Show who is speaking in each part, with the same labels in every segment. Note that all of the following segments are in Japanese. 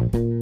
Speaker 1: Bye.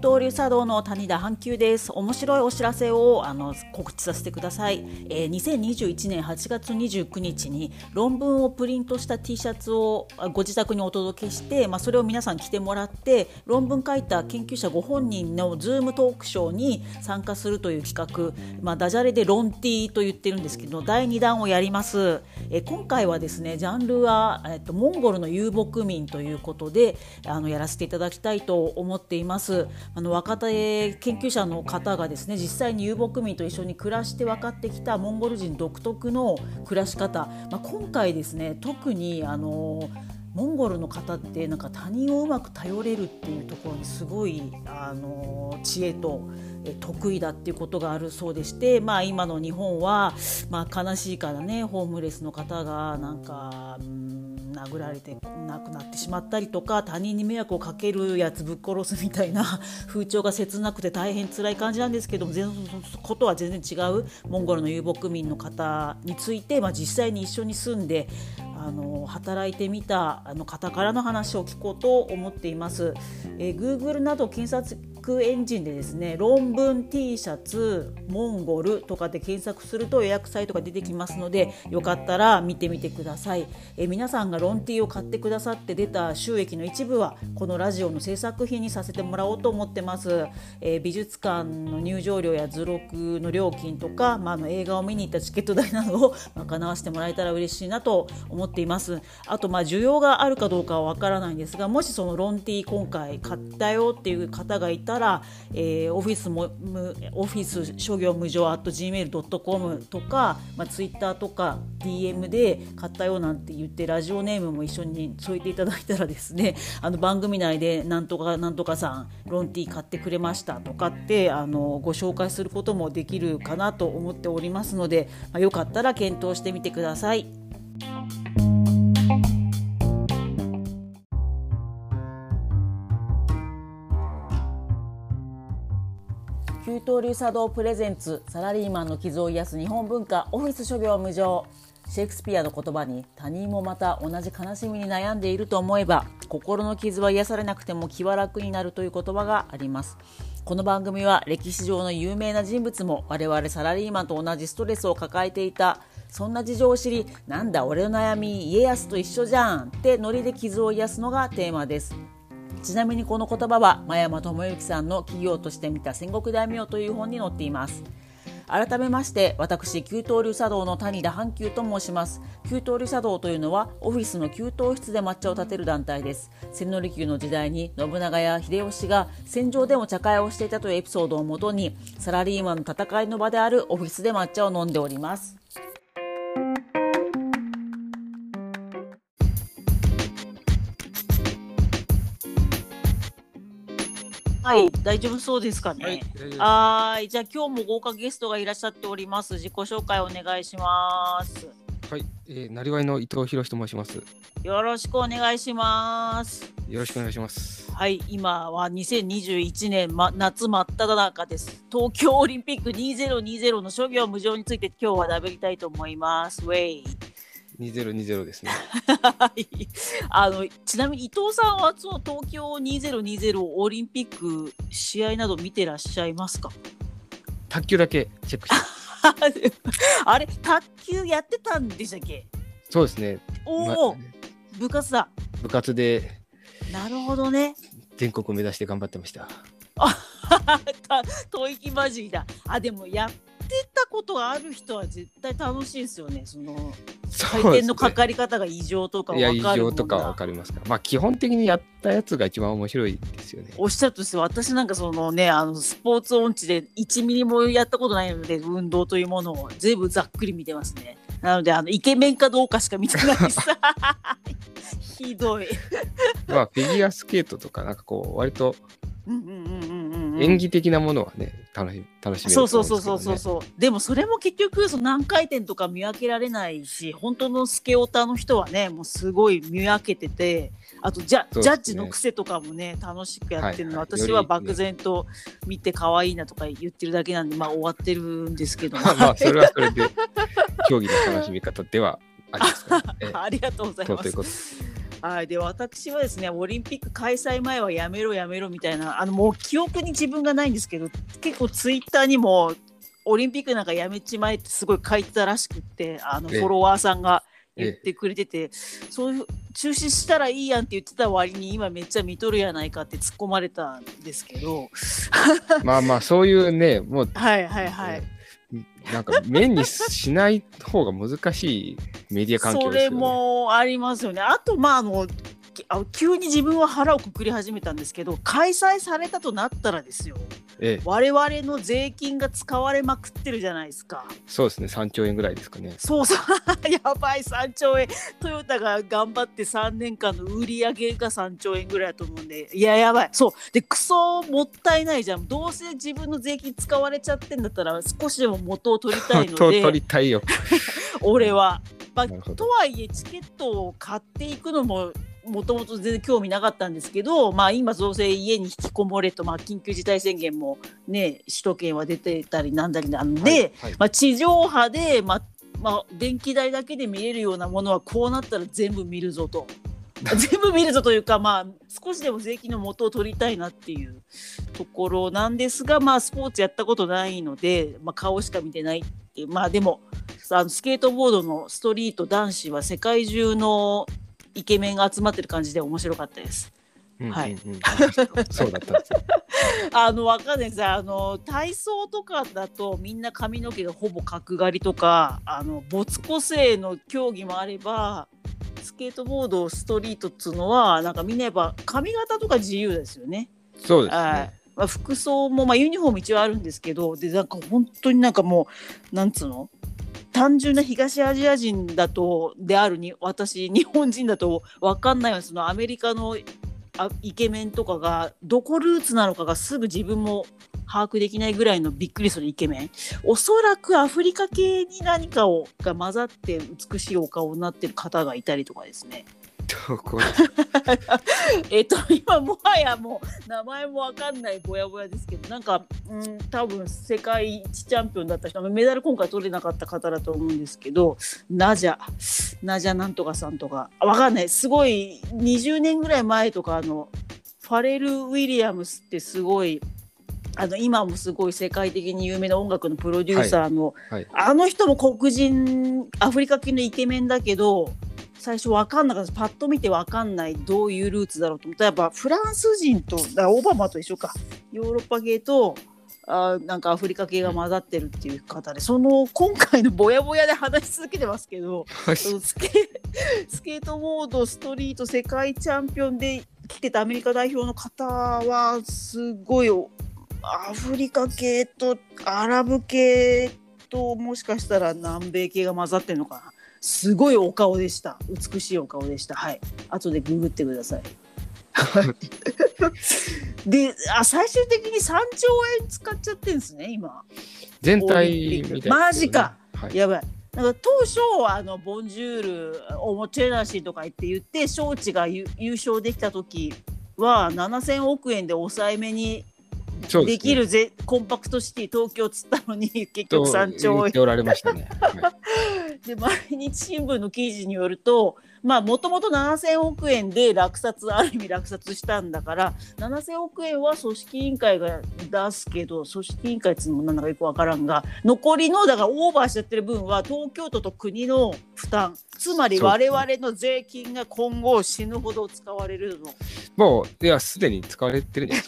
Speaker 1: 給湯流茶道の谷田阪急です。面白いお知らせをあの告知させてください、えー、2021年8月29日に論文をプリントした T シャツをご自宅にお届けして、まあ、それを皆さん着てもらって論文書いた研究者ご本人のズームトークショーに参加するという企画、まあ、ダジャレでロンティと言ってるんですけど第2弾をやります、えー、今回はですねジャンルは、えーと、モンゴルの遊牧民ということであのやらせていただきたいと思っています。あの若手研究者の方がですね実際に遊牧民と一緒に暮らして分かってきたモンゴル人独特の暮らし方、まあ、今回ですね特にあのモンゴルの方ってなんか他人をうまく頼れるっていうところにすごいあの知恵と得意だっていうことがあるそうでして、まあ、今の日本は、まあ、悲しいからねホームレスの方がなんか、うん殴られて亡くなってしまったりとか他人に迷惑をかけるやつぶっ殺すみたいな風潮が切なくて大変辛い感じなんですけども全ことは全然違うモンゴルの遊牧民の方について、まあ、実際に一緒に住んであの働いてみたあの方からの話を聞こうと思っています。えー、Google など検索エンジンでですね論文 T シャツモンゴルとかで検索すると予約サイトが出てきますのでよかったら見てみてくださいえ皆さんがロン T を買ってくださって出た収益の一部はこのラジオの制作費にさせてもらおうと思ってます、え美術館の入場料や図録の料金とか、まあ、の映画を見に行ったチケット代などを賄わせてもらえたら嬉しいなと思っていますあとまあ需要があるかどうかはわからないんですがもしそのロン T 今回買ったよっていう方がいたら、えー、オフィスもオフィス諸行無常 at gmail.com とか、まあ、ツイッターとか DM で買ったよなんて言ってラジオネームも一緒に添えていただいたらですね あの番組内でなんとかなんとかさんロンティー買ってくれましたとかってあのご紹介することもできるかなと思っておりますので、まあ、よかったら検討してみてください。給湯流茶道プレゼンツサラリーマンの傷を癒す日本文化オフィス諸行無常。シェイクスピアの言葉に他人もまた同じ悲しみに悩んでいると思えば心の傷は癒されなくても気は楽になるという言葉があります。この番組は歴史上の有名な人物も我々サラリーマンと同じストレスを抱えていたそんな事情を知りなんだ俺の悩み家康と一緒じゃんってノリで傷を癒すのがテーマです。ちなみにこの言葉は真山智之さんの企業として見た戦国大名という本に載っています。改めまして私給湯流茶道の谷田阪急と申します。給湯流茶道というのはオフィスの給湯室で抹茶を立てる団体です。千利休の時代に信長や秀吉が戦場でも茶会をしていたというエピソードをもとにサラリーマンの戦いの場であるオフィスで抹茶を飲んでおります。はい、大丈夫そうですかね？はい、じゃあ今日も豪華ゲストがいらっしゃっております。自己紹介お願いします。
Speaker 2: はい、えー、なりわいの伊藤博と申します。
Speaker 1: よろしくお願いします。
Speaker 2: よろしくお願いします。
Speaker 1: はい、今は2021年、ま、夏真っ只中です。東京オリンピック2020の諸行無常について今日は喋りたいと思います。ウェイ。
Speaker 2: 2020ですね。
Speaker 1: あのちなみに伊藤さんはその東京2020オリンピック試合など見てらっしゃいますか？
Speaker 2: 卓球だけチェック
Speaker 1: あれ卓球やってたんでしたっけ？
Speaker 2: そうですね。
Speaker 1: おお、ま、部活だ。
Speaker 2: 部活で。
Speaker 1: なるほどね。
Speaker 2: 全国を目指して頑張ってました。
Speaker 1: あ、吐息混じりだ。あ、でもやってたことがある人は絶対楽しいですよね。その回転のかかり方が異常とか分かる
Speaker 2: いや異常とか分かりますからまあ基本的にやったやつが一番面白いですよね。
Speaker 1: おっしゃるとして私なんかそのねあのスポーツ音痴で1ミリもやったことないので運動というものを全部ざっくり見てますね。なのであのイケメンかどうかしか見てないさ。ひどい。
Speaker 2: まあフィギュアスケートとかなんかこう割と演技的なものはね楽し楽しめる、ね、
Speaker 1: そうそうそうそうそうそう。でもそれも結局その何回転とか見分けられないし本当のスケオタの人はねもうすごい見分けててあとジャね、ジャッジの癖とかもね楽しくやってるの、はいはい、私は 漠然と見て可愛いなとか言ってるだけなんでまあ終わってるんですけど。
Speaker 2: まあそれはそれで 競技の楽しみ方ではあります
Speaker 1: か、ね、ありがとうございます。はい、で私はですねオリンピック開催前はやめろやめろみたいなあのもう記憶に自分がないんですけど結構ツイッターにもオリンピックなんかやめちまえってすごい書いてたらしくってあのフォロワーさんが言ってくれてて、そういう中止したらいいやんって言ってた割に今めっちゃ見とるやないかって突っ込まれたんですけど。
Speaker 2: まあまあそういうねもう
Speaker 1: はいはいはい
Speaker 2: なんか面にしない方が難しいメディア環境
Speaker 1: ですよね。それもありますよね。あとまああの急に自分は腹をくくり始めたんですけど開催されたとなったらですよ、ええ、我々の税金が使われまくってるじゃないですか。
Speaker 2: そうですね。3兆円ぐらいですかね。
Speaker 1: そうそう。やばい。3兆円。トヨタが頑張って3年間の売り上げが3兆円ぐらいだと思うんで。いややばい。そう。でクソもったいないじゃん。どうせ自分の税金使われちゃってんだったら少しでも元を取りたいので。
Speaker 2: 取りたいよ。
Speaker 1: 俺は、まあ、とはいえチケットを買っていくのももともと全然興味なかったんですけど、まあ、今、増税家に引きこもれと、まあ、緊急事態宣言も、ね、首都圏は出てたりなんだりなんで、はいはい、まあ、地上波で、まあまあ、電気代だけで見れるようなものはこうなったら全部見るぞと。全部見るぞというか、まあ、少しでも税金の元を取りたいなっていうところなんですが、まあ、スポーツやったことないので、まあ、顔しか見てないっていう、まあ、でもあのスケートボードのストリート男子は世界中のイケメンが集まってる感じで面白かったです。はい。
Speaker 2: そうだったんです
Speaker 1: あの、わかんないです。あの、体操とかだと、みんな髪の毛がほぼ角刈りとか、あの、没個性の競技もあれば。スケートボード、ストリートっつうのは、なんかみんなやっぱ髪型とか自由ですよね。
Speaker 2: そうですね。
Speaker 1: まあ、服装も、まあ、ユニフォーム一応あるんですけど、で、なんか本当になんかもう、なんつうの？単純な東アジア人だとであるに私日本人だと分かんないよそのアメリカのイケメンとかがどこルーツなのかがすぐ自分も把握できないぐらいのびっくりするイケメン。おそらくアフリカ系に何かをが混ざって美しいお顔になってる方がいたりとかですね。
Speaker 2: ど こ
Speaker 1: えっと今もはやもう名前もわかんないぼやぼやですけどなんか、うん、多分世界一チャンピオンだった人メダル今回取れなかった方だと思うんですけどナジャナジャなんとかさんとか。わかんない。すごい20年ぐらい前とかあのファレル・ウィリアムスってすごいあの今もすごい世界的に有名な音楽のプロデューサーの、はい。はい、あの人も黒人アフリカ系のイケメンだけど最初分かんなかった。パッと見て分かんないどういうルーツだろうと思った。らやっぱフランス人とだオバマと一緒か。ヨーロッパ系とあなんかアフリカ系が混ざってるっていう方でその今回のぼやぼやで話し続けてますけど、はい、スケ スケートボードストリート世界チャンピオンで来てたアメリカ代表の方はすごいアフリカ系とアラブ系ともしかしたら南米系が混ざってるのかなすごいお顔でした。美しいお顔でした。はい。後でググってください。であ最終的に3兆円使っちゃってんですね今。
Speaker 2: 全体み
Speaker 1: ね、マジか、はい、やばい。なんか当初あのボンジュールおもちゃなしとか言って言って招致が優勝できた時は7000億円で抑えめにできるぜ、ね、コンパクトシティ東京っつったのに結局3兆円。
Speaker 2: おられましたね。はい、
Speaker 1: で毎日新聞の記事によるとまあもともと7000億円で落札ある意味落札したんだから7000億円は組織委員会が出すけど組織委員会っていうのもなんだかよく分からんが残りのだからオーバーしちゃってる分は東京都と国の負担つまり我々の税金が今後死ぬほど使われるの。
Speaker 2: もういやすでに使われてる
Speaker 1: んや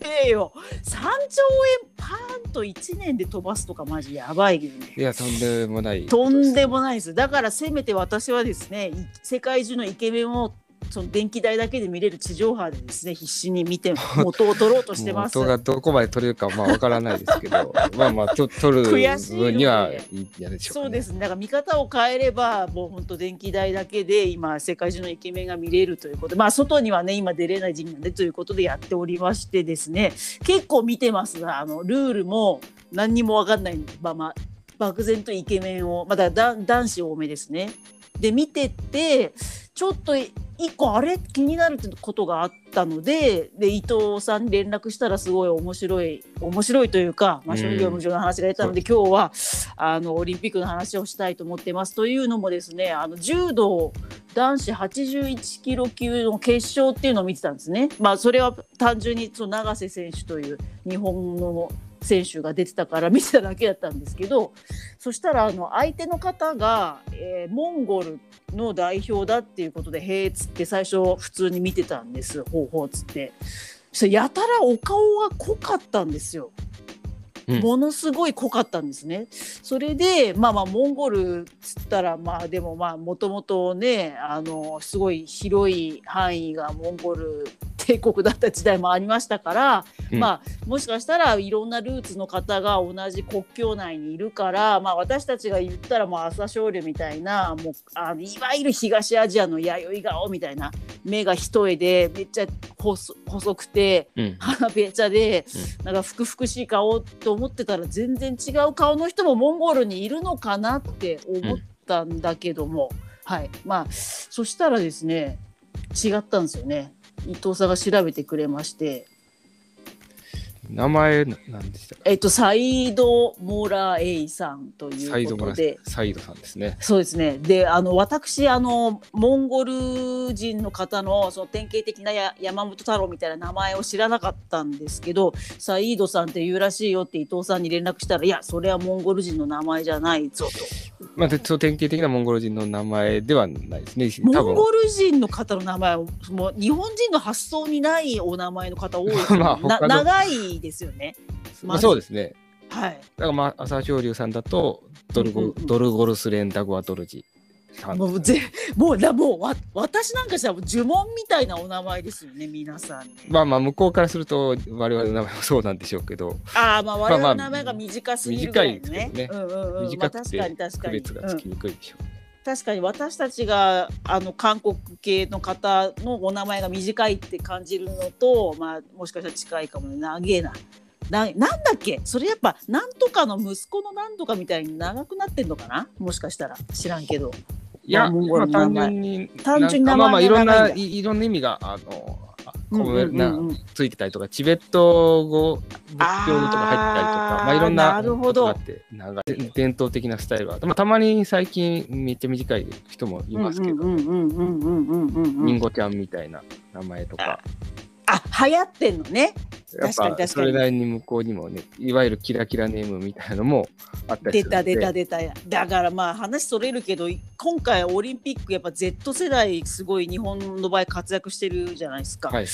Speaker 1: べえよ3兆円パーンと1年で飛ばすとかマジやばいよね。
Speaker 2: いやとんでもない。
Speaker 1: とんでもないです。だからせめて私はですね世界中のイケメンをその電気代だけで見れる地上波でですね必死に見て 元を取ろうとしてます。
Speaker 2: 元がどこまで取れるかまあわからないですけど まあまあと取る分にはいいやでしょう、ね、
Speaker 1: そうですね。だから見方を変えればもう本当電気代だけで今世界中のイケメンが見れるということまあ外にはね今出れない時期なんでということでやっておりましてですね結構見てますがあのルールも何にもわかんないまま漠然とイケメンをまだ男子多めですねで見ててちょっと一個あれ気になるってことがあったのでで伊藤さんに連絡したらすごい面白い面白いというか、まあ、職業無常の話が出たので、うん、今日はあのオリンピックの話をしたいと思ってます。というのもですねあの柔道男子81キロ級の決勝っていうのを見てたんですね。まあ、それは単純にその永瀬選手という日本の選手が出てたから見てただけだったんですけどそしたらあの相手の方が、えー、モンゴルの代表だっていうことで「へえ」っつって最初普通に見てたんですほうほうっつって。そやたらお顔が濃かったんですよ。ものすごい濃かったんですね。それでまあまあモンゴルっつったらまあでもまあもともとねあのすごい広い範囲がモンゴル帝国だった時代もありましたから、うん、まあもしかしたらいろんなルーツの方が同じ国境内にいるから、まあ、私たちが言ったらもう朝青龍みたいなもうあのいわゆる東アジアの弥生顔みたいな目が一重でめっちゃ細くて、うん、鼻べちゃで、うん、なんかふくふくしい顔と思ってたら全然違う顔の人もモンゴルにいるのかなって思ったんだけども、はい。まあそしたらですね違ったんですよね。伊藤さんが調べてくれまして、
Speaker 2: 名前なんでした
Speaker 1: えっと、サイド・モラエイさんということで。
Speaker 2: サイドさんですね。
Speaker 1: そうですね。で、あの、私、あの、モンゴル人の方の、その典型的なや山本太郎みたいな名前を知らなかったんですけど、サイドさんって言うらしいよって伊藤さんに連絡したら、いや、それはモンゴル人の名前じゃないぞと。
Speaker 2: まあ、そう典型的なモンゴル人の名前ではないですね。
Speaker 1: モンゴル人の方の名前は、もう日本人の発想にないお名前の方多い まあ、長いですよね。
Speaker 2: まあ、そうですね。
Speaker 1: はい。
Speaker 2: だからまあ、朝青龍さんだと、ドルゴ、うんうん、ドルゴルスレンダゴアドルジ。
Speaker 1: もうぜもうだもうわ私なんかしたら呪文みたいなお名前ですよね皆さん、ね、
Speaker 2: まあまあ向こうからすると我々の名前もそうなんでしょうけど
Speaker 1: ああまあ我々の名前が短すぎるぐらいね,、
Speaker 2: ねうんうんうん、短くて区別がつきにくいでしょう、うん
Speaker 1: 確かに私たちがあの韓国系の方のお名前が短いって感じるのと、まあ、もしかしたら近いかもね。長えな。ななんだっけ？それやっぱなんとかの息子のなんとかみたいに長くなってんのかな？もしかしたら。知らんけど。
Speaker 2: いや、まあ、単純に、単純にまあまあいろんな、いろんな意味が、あの、込めな、ついてたりとか、チベット語、仏教語とか入ってたりとか、まあいろんなことがあって、長い、伝統的なスタイルは、まあ、たまに最近めっちゃ短い人もいますけど、リンゴちゃんみたいな名前とか。
Speaker 1: あ、流行ってんのね。
Speaker 2: やっぱそれなりに向こうにもねいわゆるキラキラネームみたいなのもあったり
Speaker 1: する出た出た出ただからまあ話それるけど今回オリンピックやっぱ Z 世代すごい日本の場合活躍してるじゃないですか、はい、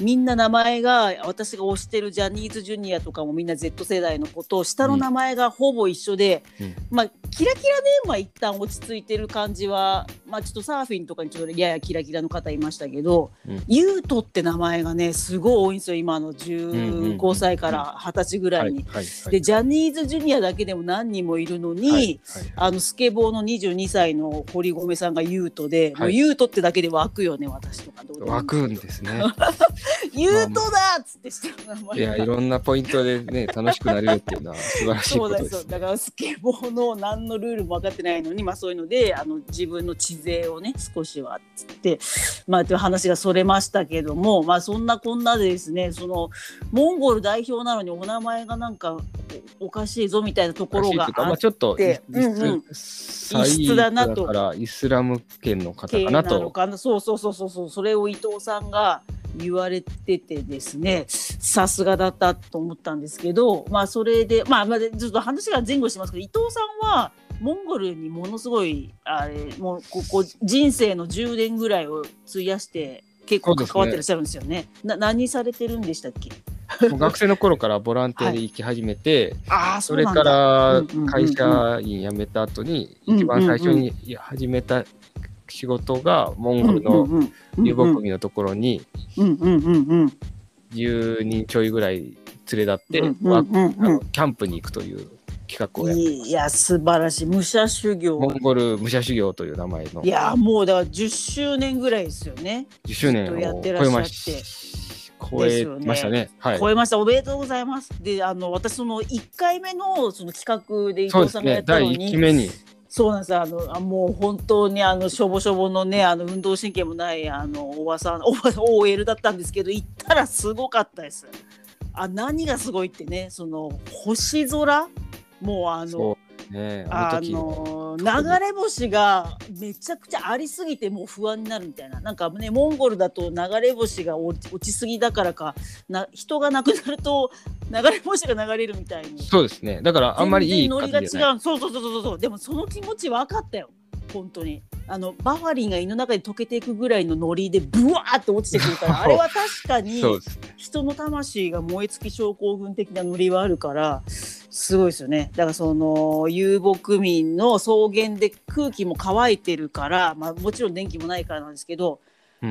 Speaker 1: みんな名前が私が推してるジャニーズジュニアとかもみんな Z 世代のこと下の名前がほぼ一緒で、うん、まあキラキラネームは一旦落ち着いてる感じはまあちょっとサーフィンとかにちょっとややキラキラの方いましたけど、うん、ユートって名前がねすごい多いんですよ。今の10 15歳から20歳ぐらいに。でジャニーズジュニアだけでも何人もいるのに、あのスケボーの22歳の堀米さんがユートで、もうユートってだけで湧くよね私とか。ど
Speaker 2: う湧くんですね。
Speaker 1: ユートだっつってして
Speaker 2: いやいろんなポイントでね楽しくなれるっていうのは 素晴らしいことです、
Speaker 1: だからスケボーの何のルールも分かってないのに、まあ、そういうのであの自分の知勢をね少しはっつってまあという話がそれましたけどもまあそんなこんなでですねそのモンゴル代表なのにお名前がなんかおかしいぞみたいなところがあって、まあ、
Speaker 2: ちょっと異質だなと。からイスラム圏の方かなと。
Speaker 1: な。そうそうそうそうそう。それを伊藤さんが言われててですねさすがだったと思ったんですけどまあそれでまあまあちょっと話が前後しますけど伊藤さんはモンゴルにものすごいあれもうここ人生の10年ぐらいを費やして結構関わってらっしゃるんですよね。ね。な何されてるんでしたっけ？
Speaker 2: 学生の頃からボランティアで行き始めて、はい、それから会社員辞めた後に一番最初に始めた仕事がモンゴルの遊牧民のところに10人ちょいぐらい連れ立ってキャンプに行くという企画をや
Speaker 1: いや素晴らしい。武者修行。
Speaker 2: モンゴル武者修行という名前の。
Speaker 1: いやもうだから10周年ぐらいですよね。
Speaker 2: 10周年を超えまして。超えましたね、ね、
Speaker 1: はい、超えました。おめでとうございます。であの私その1回目のその企画で伊藤さんがやったのに、
Speaker 2: ね、第1期目に
Speaker 1: そうなんです。あのあもう本当にあのしょぼしょぼのねあの運動神経もないあのおばさん おばさん OL だったんですけど行ったらすごかったです。あ何がすごいってねその星空？もうあのね、あの流れ星がめちゃくちゃありすぎてもう不安になるみたいな。なんかねモンゴルだと流れ星が落ちすぎだからかな人が亡くなると流れ星が流れるみたいに。
Speaker 2: そうですね。だからあんまりいい
Speaker 1: ノリが違う。そうそうそうそうそう。でもその気持ち分かったよ本当に。あのバファリンが胃の中で溶けていくぐらいのノリでブワーって落ちてくるから あれは確かに人の魂が燃え尽き症候群的なノリはあるからすごいですよね。だからその遊牧民の草原で空気も乾いてるから、まあ、もちろん電気もないからなんですけど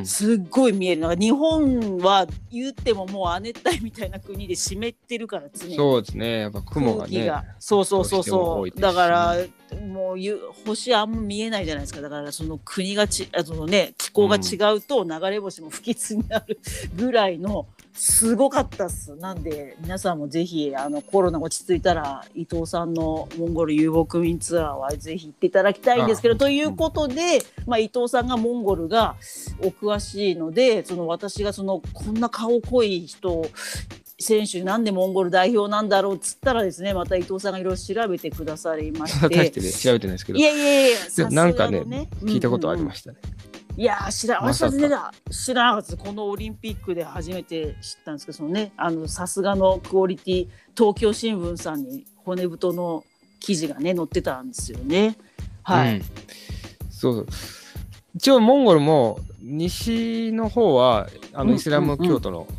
Speaker 1: すっごい見えるなんか日本は言ってももう亜熱帯みたいな国で湿ってるから常
Speaker 2: に。そうですね。やっぱ雲がね
Speaker 1: そうそうそうそう。だからもう星あんま見えないじゃないですか。だからその国がちあそのね気候が違うと流れ星も不吉になるぐらいの、すごかったっす。なんで皆さんもぜひあのコロナ落ち着いたら伊藤さんのモンゴル遊牧民ツアーはぜひ行っていただきたいんですけどということで、まあ、伊藤さんがモンゴルがお詳しいのでその私がそのこんな顔濃い人選手なんでモンゴル代表なんだろうっつったらですねまた伊藤さんがいろいろ調べてくださりまして。
Speaker 2: 大してね調べてないですけど。
Speaker 1: いやいやい
Speaker 2: やなんかね、聞いたことありましたね。
Speaker 1: いや知ら私は全然知らなかったこのオリンピックで初めて知ったんですけどそのねあのさすがのクオリティ東京新聞さんに骨太の記事がね載ってたんですよね。はい、うん、
Speaker 2: そう一応モンゴルも西の方はあのイスラム教徒の、うんうん。うん、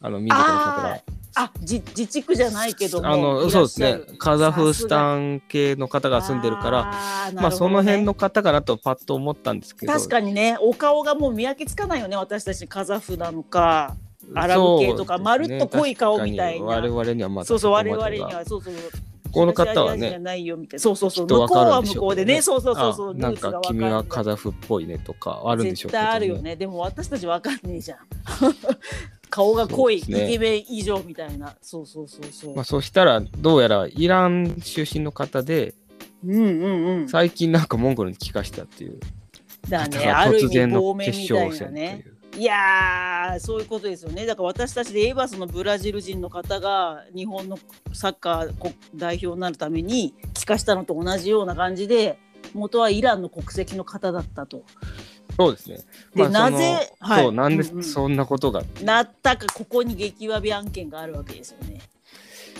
Speaker 2: あの民族の方が
Speaker 1: あ自自治区じゃないけど
Speaker 2: あのそうですね。カザフスタン系の方が住んでるから、ね、まあその辺の方かなとパッと思ったんですけど。
Speaker 1: 確かにねお顔がもう見分けつかないよね私たちカザフなのかアラブ系とか、ね、まるっと濃い顔みたいな。我
Speaker 2: 々にはまだ
Speaker 1: そうそう我々にはそうそう。
Speaker 2: この方はね、
Speaker 1: そうそうそう、向こうは向こうでね、そうそうそうそう、
Speaker 2: なんか君はカザフっぽいねとかあるんでしょう
Speaker 1: けど、ね、あるよね。でも私たちわかんねえじゃん。顔が濃い、イケメン以上みたいな。そうそうそうそう。
Speaker 2: まあそしたらどうやらイラン出身の方で、
Speaker 1: うんうんうん、
Speaker 2: 最近なんかモンゴルに帰化したっていう。
Speaker 1: だね、ある意味亡命みたいなね。いやそういうことですよね。だから私たちで言えばそのブラジル人の方が日本のサッカー代表になるために帰化したのと同じような感じで元はイランの国籍の方だったと。
Speaker 2: そうですね。
Speaker 1: で、まあ、なぜ、
Speaker 2: はい、そうなんでそんなことが、
Speaker 1: なったかここに激わび案件があるわけですよね。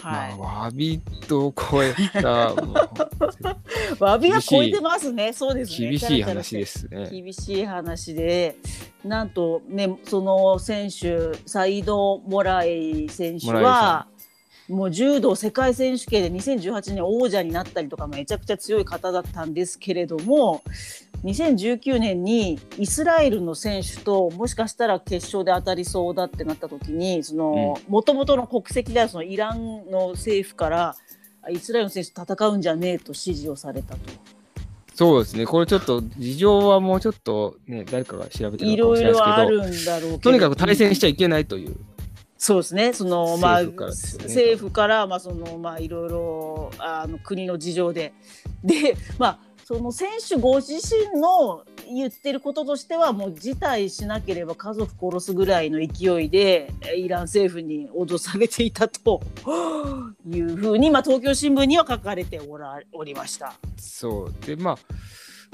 Speaker 2: はい、まあ、わびと超えた
Speaker 1: わびは超えてますね。そうです
Speaker 2: ね。厳しい話ですね。
Speaker 1: 厳しい話で。なんとねその選手サイド・モライ選手はもう柔道世界選手権で2018年王者になったりとかめちゃくちゃ強い方だったんですけれども2019年にイスラエルの選手ともしかしたら決勝で当たりそうだってなった時にもともとの国籍であるそのイランの政府からイスラエルの選手戦うんじゃねえと指示をされたと。
Speaker 2: そうですね、これちょっと事情はもうちょっとね、誰かが調べてるかもしれないですけど、とにかく対戦しちゃいけないという。
Speaker 1: そうですね、そのまあ、政府からまあそのまあいろいろあの国の事情で、でまあその選手ご自身の言ってることとしてはもう辞退しなければ家族殺すぐらいの勢いでイラン政府に脅されていたと いうふうに、まあ、東京新聞には書かれておらおりました。
Speaker 2: そうでまあ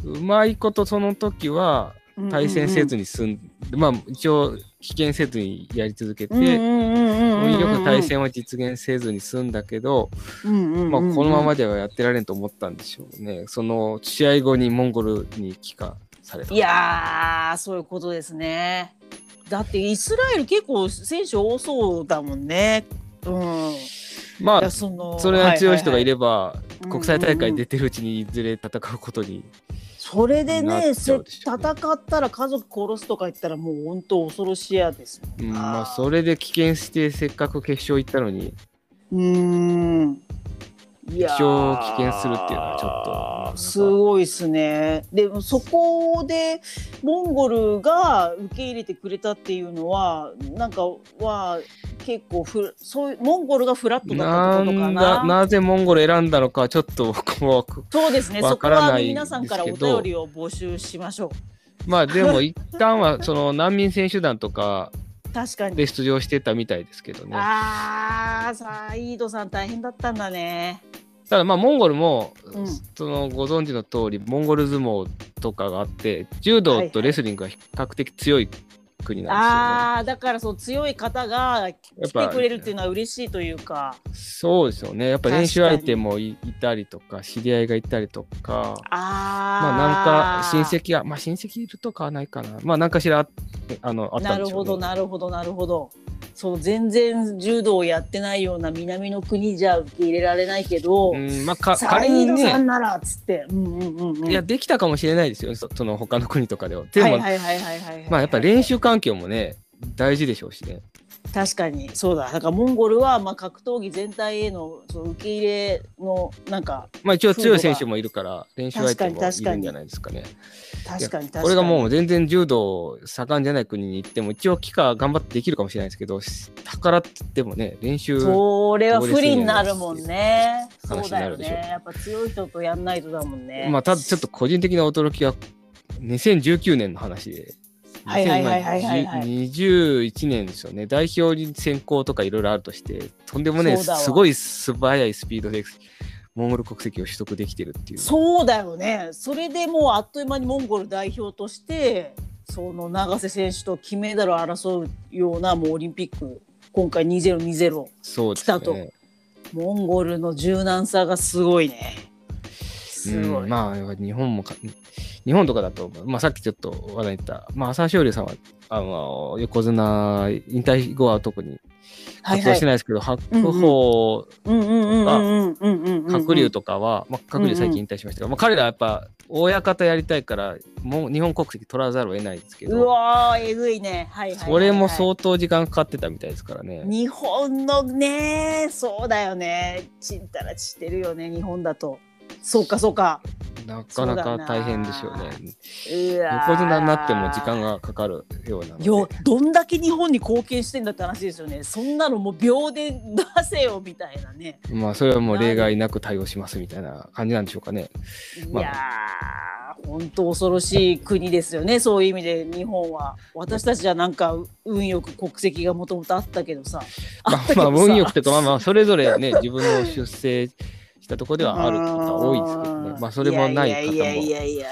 Speaker 2: うまいことその時は対戦せずに済んで、まあ一応危険せずにやり続けて、よく対戦は実現せずに済んだけど、まあこのままではやってられんと思ったんでしょうね。その試合後にモンゴルに帰化された。
Speaker 1: いやそういうことですね。だってイスラエル結構選手多そうだもんね。うん。
Speaker 2: まあそれは強い人がいれば、国際大会出てるうちにいずれ戦うことに
Speaker 1: それでね戦ったら家族殺すとか言ったらもう本当恐ろしやです
Speaker 2: うん、まあそれで危険してせっかく決勝行ったのに。
Speaker 1: うん
Speaker 2: 一生危険するっていうのはちょっと
Speaker 1: すごいですね。でもそこでモンゴルが受け入れてくれたっていうのはなんかは結構ふそういうモンゴルがフラットだったことかな。
Speaker 2: なぜモンゴル選んだのかちょっと僕も
Speaker 1: そうですね。そこは皆さんからお便りを募集しましょ
Speaker 2: う。まあでも一旦はその難民選手団とか
Speaker 1: 確かに。
Speaker 2: で出場してたみたいですけどね。
Speaker 1: ああサイードさん大変だったんだね。
Speaker 2: ただまあモンゴルも、うん、そのご存知の通りモンゴル相撲とかがあって柔道とレスリングが比較的強い国なんですよ、ね、あ
Speaker 1: あだからそう強い方が来てくれるっていうのは嬉しいというか。
Speaker 2: そうですよね。やっぱ練習相手もいたりとか知り合いがいたりとかあまあなんか親戚がまあ親戚いるとかはないかな。まあなんかしらあのあったんで
Speaker 1: すよ、ね、なるほどなるほどなるほど。そう全然柔道をやってないような南の国じゃ受け入れられないけど、うんまあ、か仮にねさんならっつって、うんうんうんうん、
Speaker 2: いやできたかもしれないですよ。その他の国とかでは。でもまあやっぱ練習環境もね大事でしょうしね。
Speaker 1: 確かに。そうだ。だからモンゴルはまあ格闘技全体へのその受け入れのなんか
Speaker 2: まあ一応強い選手もいるから練習相手もいるんじゃないですかね。
Speaker 1: 確かに確かに。
Speaker 2: これがもう全然柔道盛んじゃない国に行っても一応期間頑張ってできるかもしれないですけど宝って言ってもね練習
Speaker 1: それは不利になるもんね。そうだよね。やっぱ強い人とやんないとだもんね。
Speaker 2: まあただちょっと個人的な驚きは2019年の話ではいはいはいはいはい、はい、21年ですよね。代表に選考とかいろいろあるとしてとんでもねすごい素早いスピードでモンゴル国籍を取得できてるっていう。
Speaker 1: そうだよね。それでもうあっという間にモンゴル代表としてその永瀬選手と金メダルを争うようなもうオリンピック今回2020来たと、ね、モンゴルの柔軟さがすごいね。
Speaker 2: すごい、うん、まあ日本も日本とかだと、まあ、さっきちょっと話題に言った、まあ、浅勝利さんはあの横綱引退後は特に活動してないですけど、はいはい、白鵬とか鶴竜とかは、まあ、鶴竜最近引退しましたが、まあ、彼らはやっぱ親方やりたいからもう日本国籍取らざるを得ないですけど
Speaker 1: うわーえぐいね、はいはい、はい、
Speaker 2: それも相当時間かかってたみたいですからね
Speaker 1: 日本のねそうだよねちんたらちしてるよね日本だとそうかそうか
Speaker 2: なかなか大変ですよね。横綱になっても時間がかかるような
Speaker 1: よどんだけ日本に貢献してんだって話ですよね。そんなのもう秒で出せよみたいなね。
Speaker 2: まあそれはもう例外なく対応しますみたいな感じなんでしょうかね。
Speaker 1: いや本当恐ろしい国ですよねそういう意味で日本は私たちはなんか運よく国籍がもともとあったけどさ
Speaker 2: まあ、まあ運よくというかまあまあそれぞれね 自分の出生したところではある方多いですけどね。まあそれもない方もいやいやいや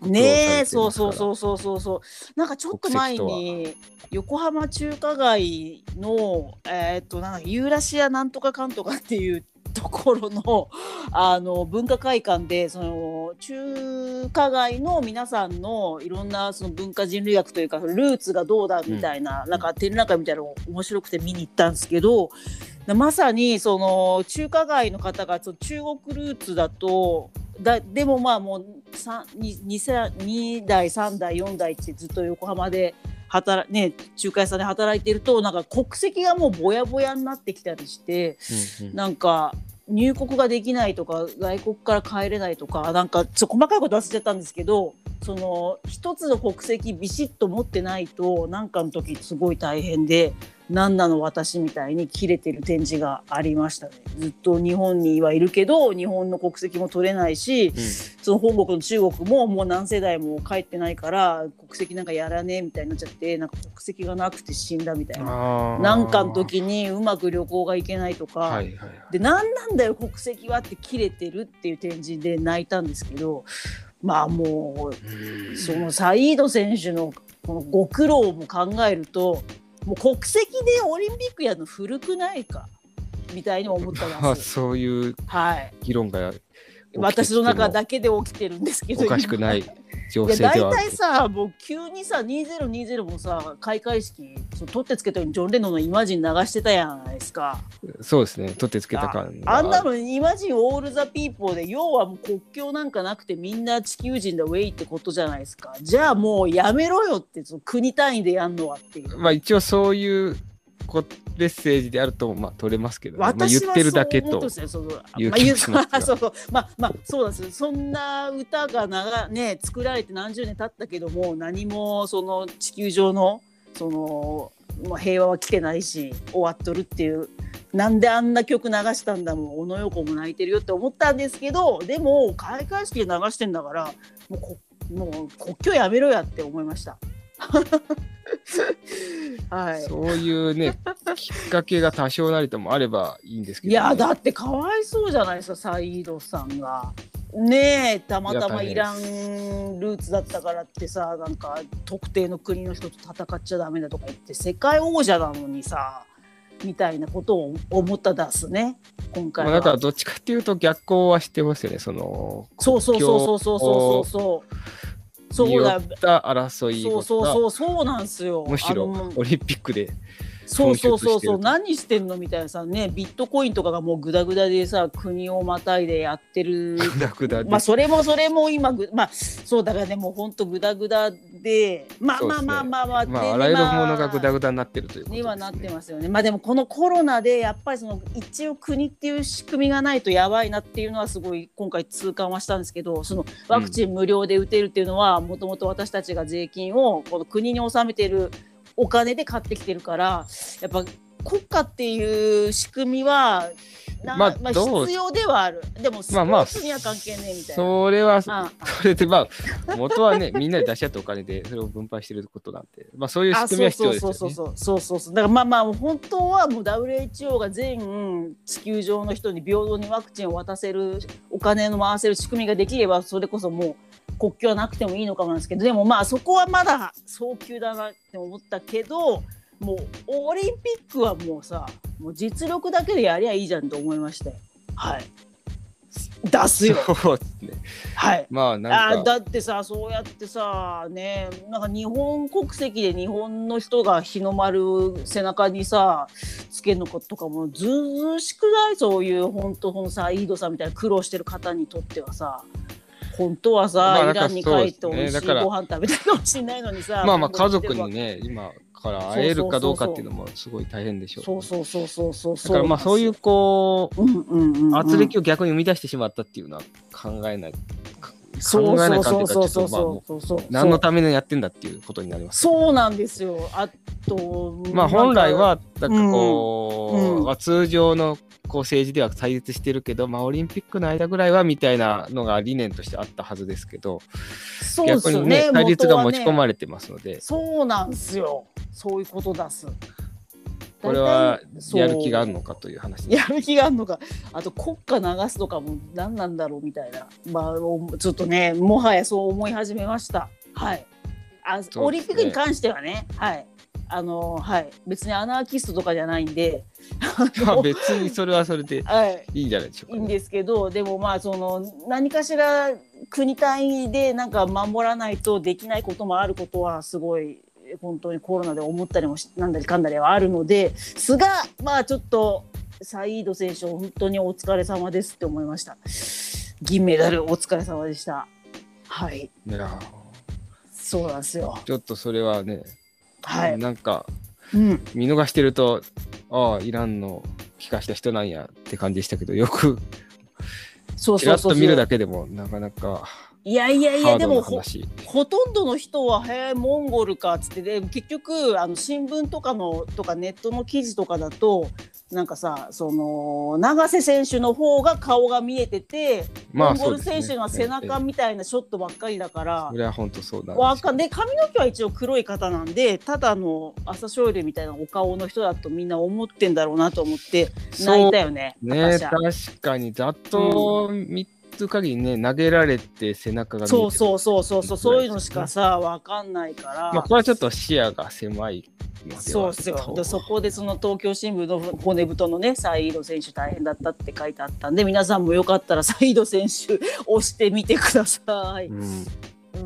Speaker 1: ねえそうそうそうそうそうそう。なんかちょっと前に横浜中華街のえー、っとなんかユーラシアなんとかかんとかっていうところの あの文化会館でその中華街の皆さんのいろんなその文化人類学というかルーツがどうだみたいな、うん、なんか展覧会みたいなの面白くて見に行ったんですけどまさにその中華街の方が中国ルーツだとだでもまあもう 2, 2代3代4代ってずっと横浜で働ね仲介さんで働いてるとなんか国籍がもうぼやぼやになってきたりして、うんうん、なんか入国ができないとか外国から帰れないとかなんかちょ細かいこと忘れちゃったんですけどその一つの国籍ビシッと持ってないと何かの時すごい大変で何なの私みたいに切れてる展示がありましたね。ずっと日本にはいるけど日本の国籍も取れないし、うん、その本国の中国ももう何世代も帰ってないから国籍なんかやらねえみたいになっちゃってなんか国籍がなくて死んだみたいな。なんかの時にうまく旅行が行けないとか、はいはいはい、で何なんだよ国籍はって切れてるっていう展示で泣いたんですけどまあもうそのサイード選手のこのご苦労も考えるともう国籍でオリンピックやるの古くないか？みたいに思った
Speaker 2: ら そういう議論が、はい、
Speaker 1: 私の中だけで起きてるんですけど
Speaker 2: おかしくない情勢
Speaker 1: では大体さもう急にさ2020もさ開会式そ取ってつけたようにジョン・レノンのイマジン流してたやないですか。
Speaker 2: そうですね。取ってつけた感
Speaker 1: あんなのイマジンオール・ザ・ピーポーで要はもう国境なんかなくてみんな地球人だウェイってことじゃないですか。じゃあもうやめろよってその国単位でやんのはっていう。
Speaker 2: まあ一応そういうメッセージであるとまあ取れますけど、ね、まあ、言ってるだけとま
Speaker 1: あ、そうそうまあまあそうなんですそんな歌が長ね作られて何十年経ったけども何もその地球上のその、まあ、平和は来てないし終わっとるっていう。なんであんな曲流したんだもん小野洋子も泣いてるよって思ったんですけどでも開会式で流してんだからもうこもう国境やめろやって思いました。
Speaker 2: はい、そういうね きっかけが多少なりともあればいいんですけど、
Speaker 1: ね、いやだってかわいそうじゃないですかサイードさんが。ねえたまたまイランルーツだったからってさなんか特定の国の人と戦っちゃダメだとか言って世界王者なのにさみたいなことを思った出すね今回は。
Speaker 2: だからどっちかっていうと逆行はしてますよねその
Speaker 1: そうそうそうそうそうそうそう
Speaker 2: そうだった争い
Speaker 1: そうそうそうそうなんですよ。
Speaker 2: むしろオリンピックで
Speaker 1: そうそうそうそう。何してんのみたいなさねビットコインとかがもうグダグダでさ国をまたいでやってる。まあそれもそれも今まあそうだからねもうほんとグダグダでまあまあまあまあまあ、
Speaker 2: まあ、あらゆるものがグダグダになってるということ
Speaker 1: にはなってますよね。まあでもこのコロナでやっぱりその一応国っていう仕組みがないとやばいなっていうのはすごい今回痛感はしたんですけどそのワクチン無料で打てるっていうのはもともと私たちが税金をこの国に納めてるお金で買ってきてるからやっぱ国家っていう仕組みはまあ、まあ、必要ではある。でも、スポーツには関係ねえみたいな。
Speaker 2: それは、それで、まあ、元はね、みんなで出し合ったお金で、それを分配してることなんで、まあ、そういう仕組みは必要ですよね。そうそう
Speaker 1: そうそうそうだから、まあまあ、本当はもう WHO が全地球上の人に平等にワクチンを渡せる、お金の回せる仕組みができれば、それこそもう、国境はなくてもいいのかもなんですけどでもまあそこはまだ早急だなって思ったけどもうオリンピックはもうさもう実力だけでやりゃいいじゃんと思いましてはい出すよ。
Speaker 2: そうですね。
Speaker 1: はい。
Speaker 2: まあなん
Speaker 1: かだってさそうやってさねなんか日本国籍で日本の人が日の丸背中にさつけるのとかもずうずしくない？そういう本当のさイードさんみたいな苦労してる方にとってはさ。本当はさ、まあ、イランに帰って美味しいご飯食べたいかもしれないのにさ
Speaker 2: まあまあ家族にね今から会えるかどうかっていうのもすごい大変でしょ
Speaker 1: う、ね、そうそうそうそう
Speaker 2: そう。だからまあそういうこう,、うんうんうん。うん、圧力を逆に生み出してしまったっていうのは考えない考えないかっていうかちょっとまあもう何のためにやってんだっていうことになります、
Speaker 1: ね、そうなんですよ。あと
Speaker 2: まあ本来はなんかこう、うんうん、通常のこう政治では対立してるけど、まあ、オリンピックの間ぐらいはみたいなのが理念としてあったはずですけど、
Speaker 1: そう逆にね、
Speaker 2: 対立が持ち込まれてますので、ね、
Speaker 1: そうなんですよ、そういうこと出す。
Speaker 2: これはやる気があるのかという話
Speaker 1: やる気があるのか。あと国歌流すとかも何なんだろうみたいな、まあ、ちょっとねもはやそう思い始めました。はい。あ、ね、オリンピックに関してはね。はい。あのはい。別にアナーキストとかじゃないんで。
Speaker 2: 別にそれはそれでい。いんじゃないでしょうか、
Speaker 1: ね、いいんですけどでもまあその何かしら国単位でなんか守らないとできないこともあることはすごい本当にコロナで思ったりもなんだりかんだりはあるのですがまあちょっとサイード選手本当にお疲れ様ですって思いました。銀メダルお疲れ様でした。はい。
Speaker 2: いや
Speaker 1: そうなんですよ。
Speaker 2: ちょっとそれはね
Speaker 1: はい、
Speaker 2: なんか、うん、見逃してるとああイランの帰化した人なんやって感じでしたけどよくそうそうそうと見るだけでもなかなか
Speaker 1: いやいやいやでもほとんどの人は「へえモンゴルか」っつってで結局あの新聞とかのとかネットの記事とかだとなんかさその永瀬選手の方が顔が見えてて、まあ、モンゴル選手の背中みたいなショットばっかりだから、
Speaker 2: それは本当そう
Speaker 1: なんですで髪の毛は一応黒い方なんでただの朝青龍みたいなお顔の人だとみんな思ってんだろうなと思って泣いたよね。
Speaker 2: ね確かにざっと見つ限りね投げられて背中が
Speaker 1: そうそうそうそうそうそういうのしかさ分かんないから。
Speaker 2: まあこれはちょっと視野が狭い
Speaker 1: そうっすよでそこでその東京新聞の骨太のねサイード選手大変だったって書いてあったんで皆さんもよかったらサイード選手押してみてください。うん。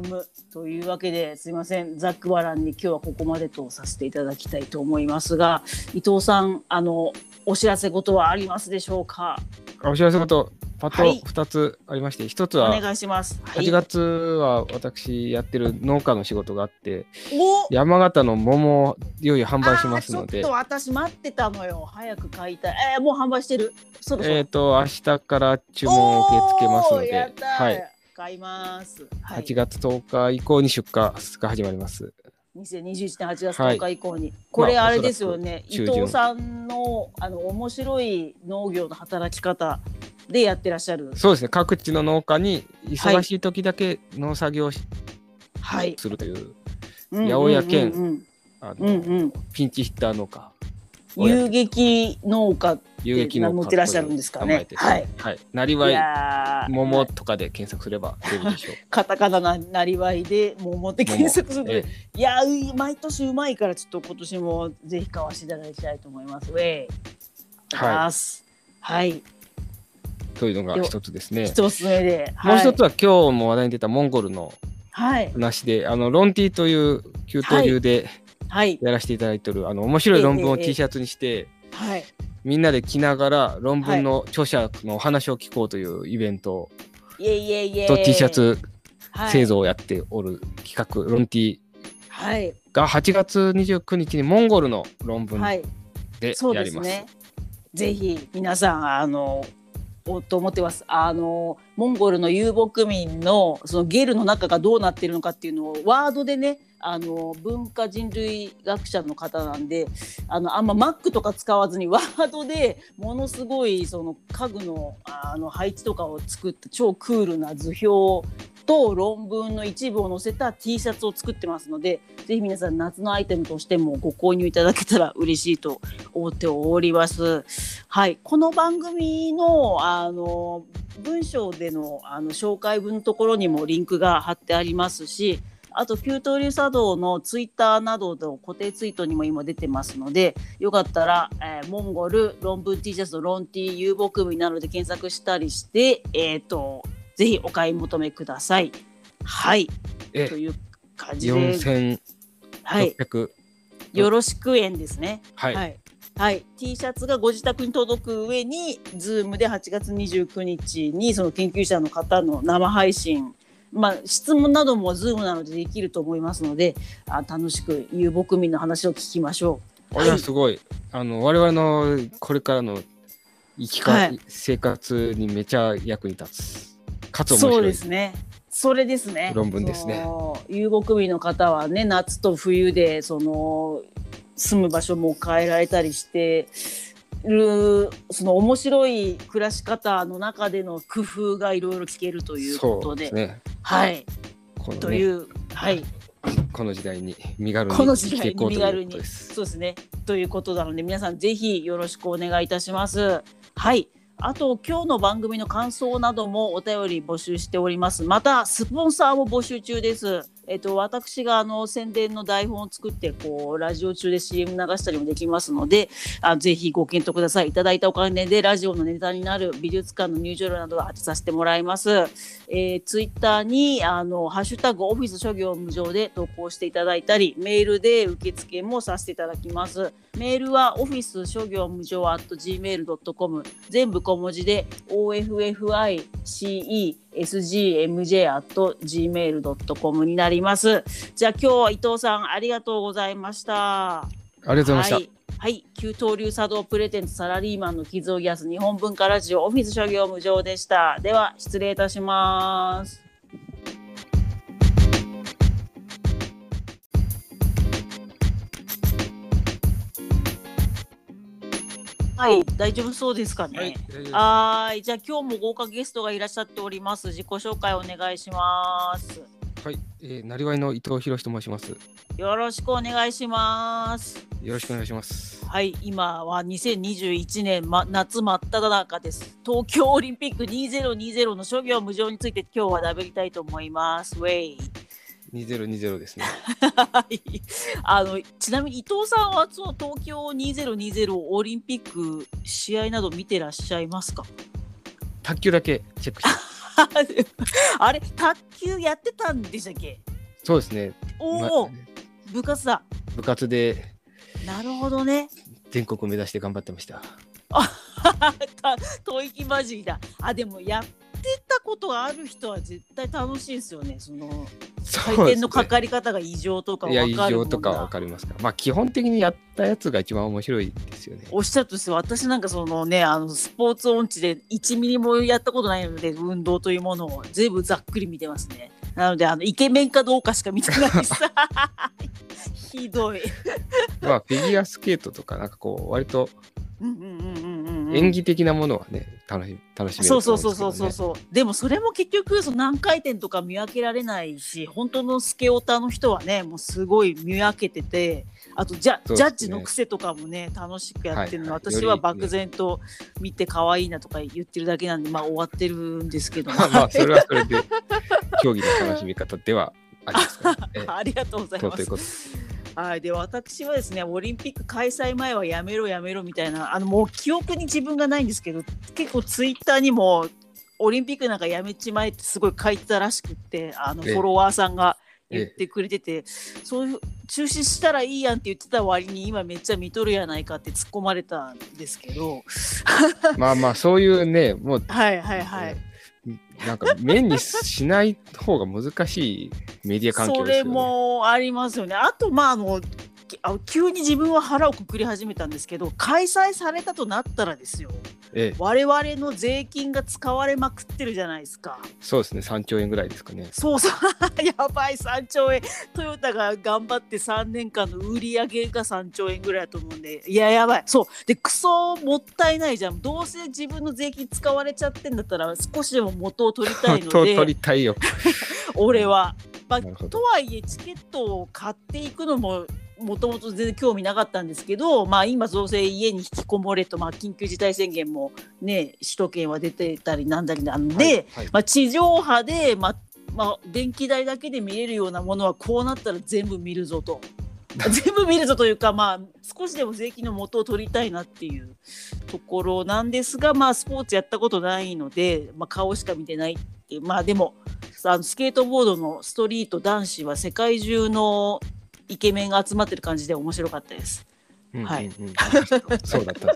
Speaker 1: むというわけですいません。ザック・バランに今日はここまでとさせていただきたいと思いますが伊藤さんあのお知らせ事はありますでしょうか？
Speaker 2: お知らせ事パッと2つありまして、はい、1つは、
Speaker 1: お願いします。
Speaker 2: 8月は私やってる農家の仕事があって、山形の桃をいよいよ販売しますので。
Speaker 1: ちょっと私待ってたのよ。早く買いたい。えー、もう販売してる？そろそろ
Speaker 2: えっ、ー、と、明日から注文を受け付けますので。
Speaker 1: はい。買います。
Speaker 2: はい、8月10日以降に出荷が始まります。
Speaker 1: 2021年8月10日以降に、はい、これあれですよね、まあ、伊藤さんのあの面白い農業の働き方でやってらっしゃる
Speaker 2: そうですね各地の農家に忙しい時だけ農作業し、はい、するという、八百屋兼、うんうん、ピンチヒッター農家
Speaker 1: 遊撃農家有益の持ってらっしゃるんですかね。
Speaker 2: はい。はい。なりわい桃とかで検索すれば出るでしょう。
Speaker 1: カタカナななりわいで桃って検索するいや毎年うまいからちょっと今年もぜひ買わせていただきたいと思います。ウェイ。はい。はい。
Speaker 2: というのが一つですね。
Speaker 1: 一つ目で。
Speaker 2: もう一つは今日も話題に出たモンゴルの話で、あのロンティーという旧東流で、はい、やらせていただいてる、あの面白い論文を T シャツにして、はい、みんなで着ながら論文の著者のお話を聞こうというイベントと T シャツ製造をやっておる企画、ロンティが8月29日にモンゴルの論文でやります。ね、
Speaker 1: ぜひ皆さんあのおと思ってます。あのモンゴルの遊牧民のそのゲルの中がどうなってるのかっていうのをワードでねあの文化人類学者の方なんであのあんま Mac とか使わずにワードでものすごいその家具のあの配置とかを作った超クールな図表と論文の一部を載せた T シャツを作ってますのでぜひ皆さん夏のアイテムとしてもご購入いただけたら嬉しいと思っております。はい、この番組のあの文章でのあの紹介文のところにもリンクが貼ってありますしあと、旧東流茶道のツイッターなどの固定ツイートにも今出てますので、よかったら、えー、モンゴル論文 T シャツのロン T 遊牧民などで検索したりして、えっ、ー、と、ぜひお買い求めください。はい。という感じで。4600、はい、よろしく円ですね。はい、はいはい、T シャツがご自宅に届く上に Zoom で8月29日にその研究者の方の生配信まあ、質問なども Zoom なのでできると思いますのであ楽しく遊牧民の話を聞きましょ
Speaker 2: う。これはすごい、はい、あの我々のこれからの生き方、はい、生活にめちゃ役に立つ。かつ。
Speaker 1: そうですね。それですね。
Speaker 2: 論文ですね。
Speaker 1: 遊牧民の方はね夏と冬でその住む場所も変えられたりしてるその面白い暮らし方の中での工夫がいろいろ聞けるということで、ね、はい、ね、というはい
Speaker 2: この時代に身軽
Speaker 1: にこの時代に身軽にそうですねということなので皆さんぜひよろしくお願いいたします。はいあと今日の番組の感想などもお便り募集しております。またスポンサーも募集中です。えっと、私があの宣伝の台本を作ってこうラジオ中で CM 流したりもできますのであぜひご検討ください。いただいたお金でラジオのネタになる美術館の入場料などを当てさせてもらいます、えー、ツイッターにあのハッシュタグオフィス諸行無常で投稿していただいたりメールで受付もさせていただきます。メールはオフィス諸行無常 at gmail.com 全部小文字で OFFICE sgmj.gmail.com になります。じゃあ今日は伊藤さんありがとうございました。
Speaker 2: ありがとうございました。
Speaker 1: はいはい、旧東流茶道プレゼンツサラリーマンの傷を癒す日本文化ラジオオフィス諸業無常でした。では失礼いたします。はい、大丈夫そうですかね。はい、じゃあ今日も豪華ゲストがいらっしゃっております。自己紹介お願いします。
Speaker 2: はい、えー、なりわいの伊藤博と申します。
Speaker 1: よろしくお願いします。
Speaker 2: よろしくお願いします。
Speaker 1: はい、今は2021年、ま、夏真っ只中です。東京オリンピック2020の諸行無常について今日は喋りたいと思います。ウェイ。
Speaker 2: 2020ですね。
Speaker 1: あのちなみに伊藤さんはその東京2020オリンピック試合など見てらっしゃいますか？
Speaker 2: 卓球だけチェック
Speaker 1: あれ卓球やってたんでしたっけ？
Speaker 2: そうですね。
Speaker 1: おお、ま、部活だ。
Speaker 2: 部活で。
Speaker 1: なるほどね。
Speaker 2: 全国を目指して頑張ってました。
Speaker 1: 吐息混じりだあでもやってたことある人は絶対楽しいですよね。その回転のかかり方が異常とか分かる
Speaker 2: いや異常とか分かりますかまあ基本的にやったやつが一番面白いですよね。
Speaker 1: おっしゃるとして私なんかそのねあのスポーツ音痴で1ミリもやったことないので運動というものを全部ざっくり見てますね。なのであのイケメンかどうかしか見てないさ ひどい。
Speaker 2: まあフィギュアスケートとかなんかこう割と演技的なものはね楽し楽しめる、ね、
Speaker 1: そうそうそうそうそうでもそれも結局その何回転とか見分けられないし本当のスケオタの人はねもうすごい見分けててあとジャね、ジャッジの癖とかもね楽しくやってるの、はいはい、私は漠然と見て可愛いなとか言ってるだけなんでまあ終わってるんですけど
Speaker 2: まあそれはそれで 競技の楽しみ方ではあります、
Speaker 1: ね、ありがとうございます。はい、で私はですねオリンピック開催前はやめろやめろみたいなあのもう記憶に自分がないんですけど結構ツイッターにもオリンピックなんかやめちまえってすごい書いてたらしくってあのフォロワーさんが言ってくれてて、そういう中止したらいいやんって言ってた割に今めっちゃ見とるやないかって突っ込まれたんですけど。
Speaker 2: まあまあそういうねもう
Speaker 1: はいはいはい
Speaker 2: なんか面にしない方が難しいメディア環境
Speaker 1: ですよね。それもありますよね。あとまああの急に自分は腹をくくり始めたんですけど開催されたとなったらですよ、ええ、我々の税金が使われまくってるじゃないですか。
Speaker 2: そうですね。3兆円ぐらいですかね。
Speaker 1: そうそう やばい3兆円。トヨタが頑張って3年間の売り上げが3兆円ぐらいだと思うんで。いややばい。そう。でクソもったいないじゃん。どうせ自分の税金使われちゃってんだったら少しでも元を取りたいので。
Speaker 2: 取りたいよ。
Speaker 1: 俺は、まあ、とはいえチケットを買っていくのももともと全然興味なかったんですけど、まあ、今、どうせ家に引きこもれと、まあ、緊急事態宣言も、ね、首都圏は出てたりなんだりなんで、はいはい、まあ、地上波で、まあまあ、電気代だけで見れるようなものはこうなったら全部見るぞと。全部見るぞというか、まあ、少しでも税金の元を取りたいなっていうところなんですが、まあ、スポーツやったことないので、まあ、顔しか見てないっていう、まあ、でもあのスケートボードのストリート男子は世界中のイケメンが集まってる感じで面白かったです。はい。
Speaker 2: そうだった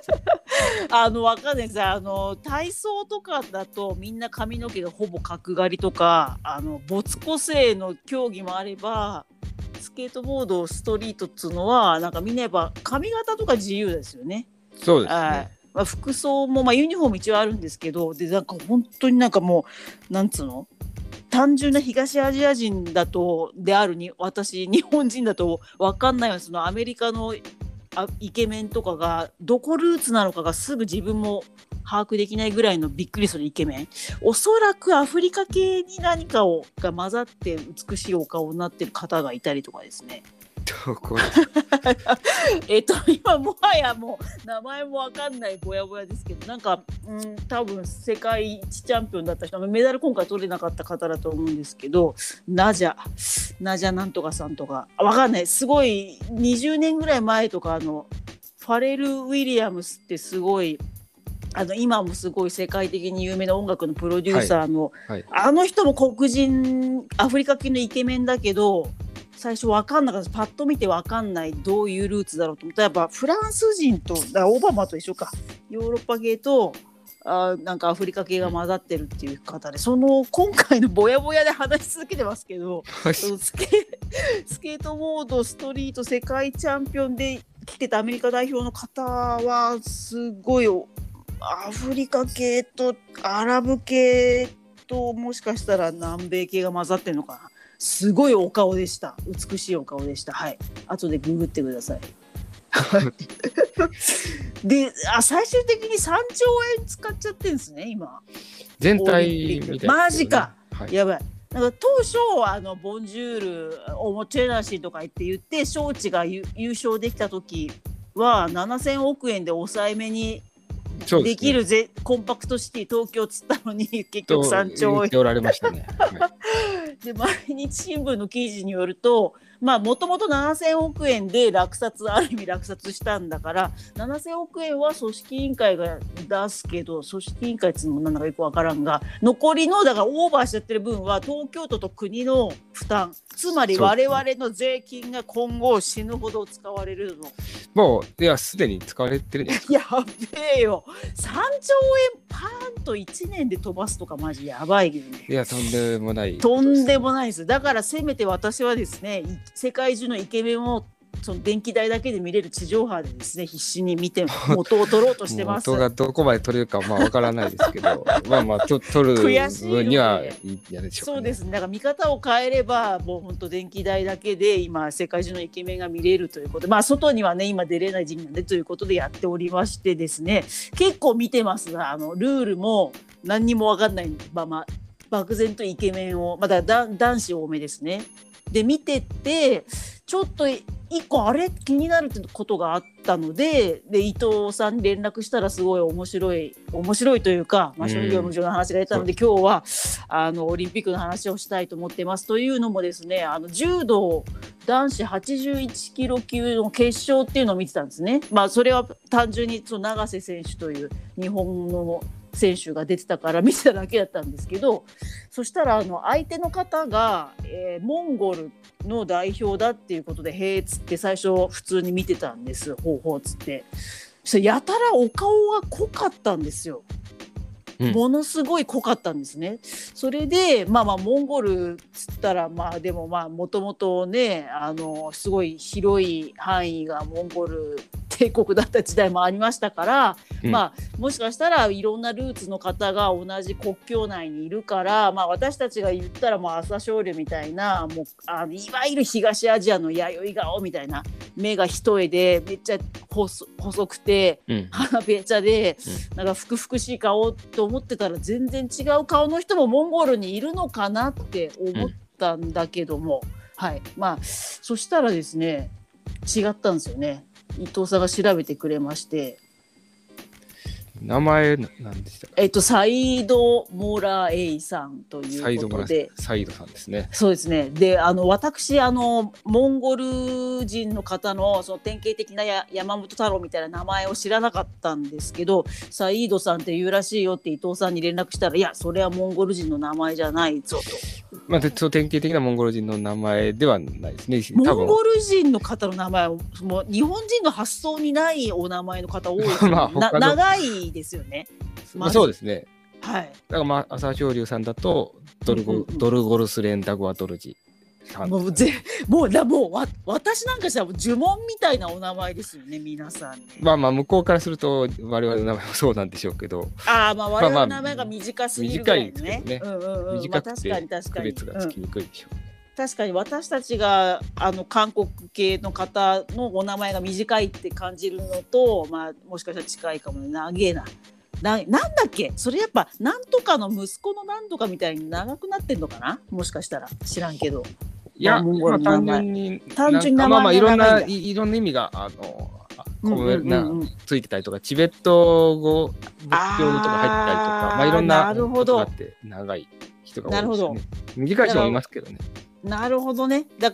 Speaker 1: あの、わかんないです。あの、体操とかだと、みんな髪の毛がほぼ角刈りとか、あの、没個性の競技もあれば。スケートボード、ストリートっつうのは、なんかみんなやっぱ髪型とか自由ですよね。
Speaker 2: そうですね。
Speaker 1: まあ、服装も、まあ、ユニフォーム一応あるんですけど、で、なんか本当になんかもう、なんつうの？単純な東アジア人だとであるに私日本人だと分かんないよ。そのアメリカのイケメンとかがどこルーツなのかがすぐ自分も把握できないぐらいのびっくりするイケメン。おそらくアフリカ系に何かをが混ざって美しいお顔になってる方がいたりとかですね。
Speaker 2: どこ
Speaker 1: えっと今もはやもう名前もわかんないぼやぼやですけどなんか、うん、多分世界一チャンピオンだった人メダル今回取れなかった方だと思うんですけどナジャナジャなんとかさんとか。わかんない。すごい20年ぐらい前とかあのファレル・ウィリアムスってすごいあの今もすごい世界的に有名な音楽のプロデューサーの、はい。はい、あの人も黒人アフリカ系のイケメンだけど最初分かんなかった。パッと見て分かんない。どういうルーツだろうと思った。らやっぱフランス人とだオバマと一緒か。ヨーロッパ系とあなんかアフリカ系が混ざってるっていう方でその今回のぼやぼやで話し続けてますけど、スケスケートボードストリート世界チャンピオンで来てたアメリカ代表の方はすごいアフリカ系とアラブ系ともしかしたら南米系が混ざってるのかなすごいお顔でした。美しいお顔でした。はい。後でググってください。であ最終的に3兆円使っちゃってんですね今
Speaker 2: 全体みたい、ね、
Speaker 1: マジか、はい、やばいなんか当初あのボンジュールおもチェナシーとか言って言って招致が優勝できた時は7000億円で抑えめにできるぜ、コンパクトシティ東京っつったのに結局3兆円。
Speaker 2: おられましたね。は
Speaker 1: で毎日新聞の記事によるともともと7000億円で落札ある意味落札したんだから7000億円は組織委員会が出すけど組織委員会っていうのもなんだかよく分からんが残りのだからオーバーしちゃってる分は東京都と国の負担つまり我々の税金が今後死ぬほど使われるの。
Speaker 2: もういやすでに使われてる
Speaker 1: やべえよ3兆円パーンと1年で飛ばすとかマジやばいよね。
Speaker 2: いやとんでもない。
Speaker 1: とんでもないですだからせめて私はですね世界中のイケメンをその電気代だけで見れる地上波でですね必死に見て 元を取ろうとしてます。
Speaker 2: 元がどこまで取れるかまあわからないですけど まあまあと取る分にはいいやでしょう、
Speaker 1: ね、そうですねだから見方を変えればもう本当電気代だけで今世界中のイケメンが見れるということまあ外にはね今出れない時期なんでということでやっておりましてですね結構見てますがあのルールも何にも分かんないまま漠然とイケメンをまだ男子多めですね。で見ててちょっと一個あれ気になるってことがあったのでで伊藤さんに連絡したらすごい面白い面白いというか、まあ、職業無常の話が出たので、今日はあのオリンピックの話をしたいと思ってます。というのもですねあの柔道男子81キロ級の決勝っていうのを見てたんですね。まあ、それは単純にその永瀬選手という日本の選手が出てたから見てただけだったんですけどそしたらあの相手の方が、えー、モンゴルの代表だっていうことで「へえ」っつって最初普通に見てたんです方法っつって。そやたらお顔が濃かったんですよ。ものすごい濃かったんですね。それでまあまあモンゴルっつったらまあでもまあもともとねあのすごい広い範囲がモンゴル帝国だった時代もありましたから、うん、まあもしかしたらいろんなルーツの方が同じ国境内にいるから、まあ、私たちが言ったらもう朝青龍みたいなもうあのいわゆる東アジアの弥生顔みたいな目が一重でめっちゃ細くて、うん、鼻べちゃで、うん、なんかふくふくしい顔と思ってたら全然違う顔の人もモンゴルにいるのかなって思ったんだけども、はい。まあそしたらですね違ったんですよね。伊藤さんが調べてくれまして、
Speaker 2: 名前なんでした
Speaker 1: えっと、サイド・モラエイさんということで。
Speaker 2: サイドさんですね。
Speaker 1: そうですね。で、あの、私、あの、モンゴル人の方の、その典型的なや山本太郎みたいな名前を知らなかったんですけど、サイードさんって言うらしいよって伊藤さんに連絡したら、いや、それはモンゴル人の名前じゃないぞと。
Speaker 2: まあ、そ典型的なモンゴル人の名前ではないですね。
Speaker 1: モンゴル人の方の名前もう日本人の発想にないお名前の方多い まあ、長いですよね。
Speaker 2: まあ、そうですね。
Speaker 1: はい。
Speaker 2: だからまあ朝青龍さんだとドルゴ、うんうん、ドルゴルスレンダゴアトルジ。
Speaker 1: もうぜもうだもうわ私なんかしたら呪文みたいなお名前ですよね皆さん、ね、
Speaker 2: まあまあ向こうからすると我々の名前もそうなんでしょうけど。
Speaker 1: ああまあ我々の名前が短すぎるぐらいね,、
Speaker 2: ね。うんうんうん、短くて区別がつきにくいでしょう、ね、
Speaker 1: 確かに私たちがあの韓国系の方のお名前が短いって感じるのと、まあ、もしかしたら近いかもね。長えな。ななんだっけ？それやっぱなんとかの息子のなんとかみたいに長くなってんのかな？もしかしたら。知らんけど。
Speaker 2: いや、まあ、単純に、単純にまあまあいろんな、いろんな意味が、あの、ついてたりとか、チベット語、仏教語とか入ったりとか、まあいろんなことがあって、長い人が多いですね。短い人もいますけどね。
Speaker 1: なるほどね。だから